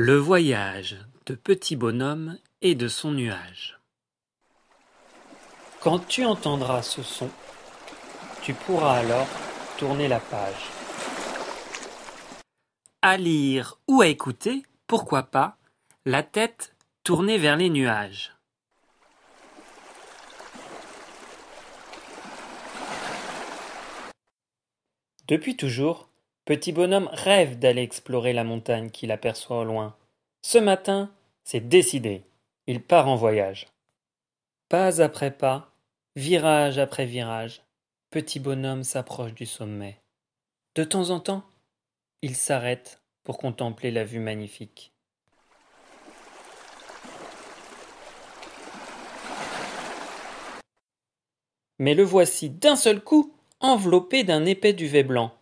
Le voyage de Petit Bonhomme et de son nuage. Quand tu entendras ce son, tu pourras alors tourner la page. À lire ou à écouter, pourquoi pas, la tête tournée vers les nuages. Depuis toujours, Petit bonhomme rêve d'aller explorer la montagne qu'il aperçoit au loin. Ce matin, c'est décidé. Il part en voyage. Pas après pas, virage après virage, petit bonhomme s'approche du sommet. De temps en temps, il s'arrête pour contempler la vue magnifique. Mais le voici d'un seul coup enveloppé d'un épais duvet blanc.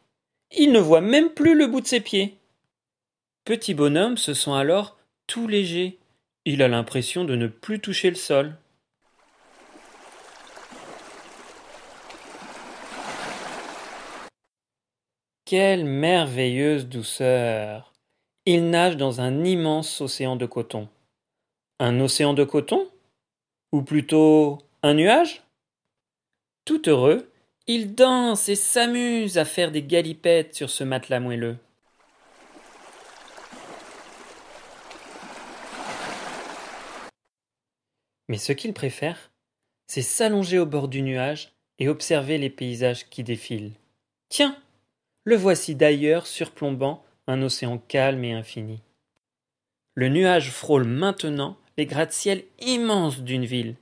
Il ne voit même plus le bout de ses pieds. Petit bonhomme se sent alors tout léger. Il a l'impression de ne plus toucher le sol. Quelle merveilleuse douceur. Il nage dans un immense océan de coton. Un océan de coton? Ou plutôt un nuage? Tout heureux, il danse et s'amuse à faire des galipettes sur ce matelas moelleux. Mais ce qu'il préfère, c'est s'allonger au bord du nuage et observer les paysages qui défilent. Tiens, le voici d'ailleurs surplombant un océan calme et infini. Le nuage frôle maintenant les gratte-ciels immenses d'une ville.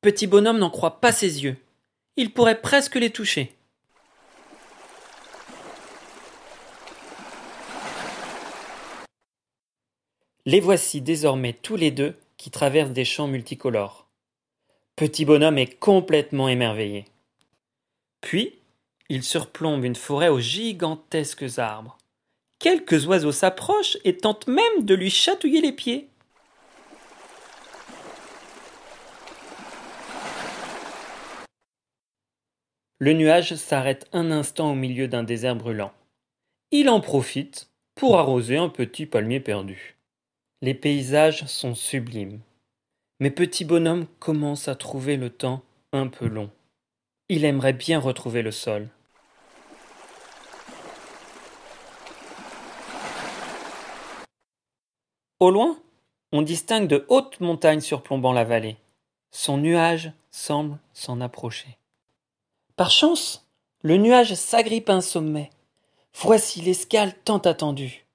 Petit bonhomme n'en croit pas ses yeux. Il pourrait presque les toucher. Les voici désormais tous les deux qui traversent des champs multicolores. Petit bonhomme est complètement émerveillé. Puis, il surplombe une forêt aux gigantesques arbres. Quelques oiseaux s'approchent et tentent même de lui chatouiller les pieds. Le nuage s'arrête un instant au milieu d'un désert brûlant. Il en profite pour arroser un petit palmier perdu. Les paysages sont sublimes. Mais Petit Bonhomme commence à trouver le temps un peu long. Il aimerait bien retrouver le sol. Au loin, on distingue de hautes montagnes surplombant la vallée. Son nuage semble s'en approcher. Par chance, le nuage s'agrippe à un sommet. Voici l'escale tant attendue.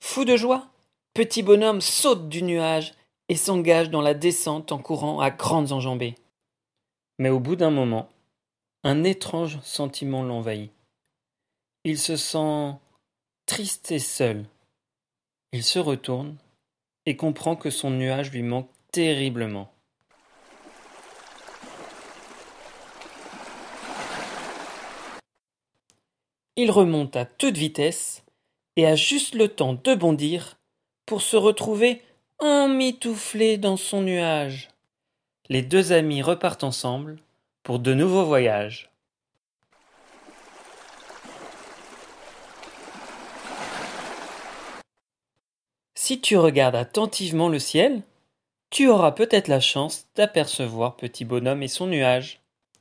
Fou de joie, petit bonhomme saute du nuage et s'engage dans la descente en courant à grandes enjambées. Mais au bout d'un moment, un étrange sentiment l'envahit. Il se sent triste et seul. Il se retourne et comprend que son nuage lui manque terriblement. Il remonte à toute vitesse et a juste le temps de bondir pour se retrouver emmitouflé dans son nuage. Les deux amis repartent ensemble pour de nouveaux voyages. Si tu regardes attentivement le ciel, tu auras peut-être la chance d'apercevoir Petit Bonhomme et son nuage.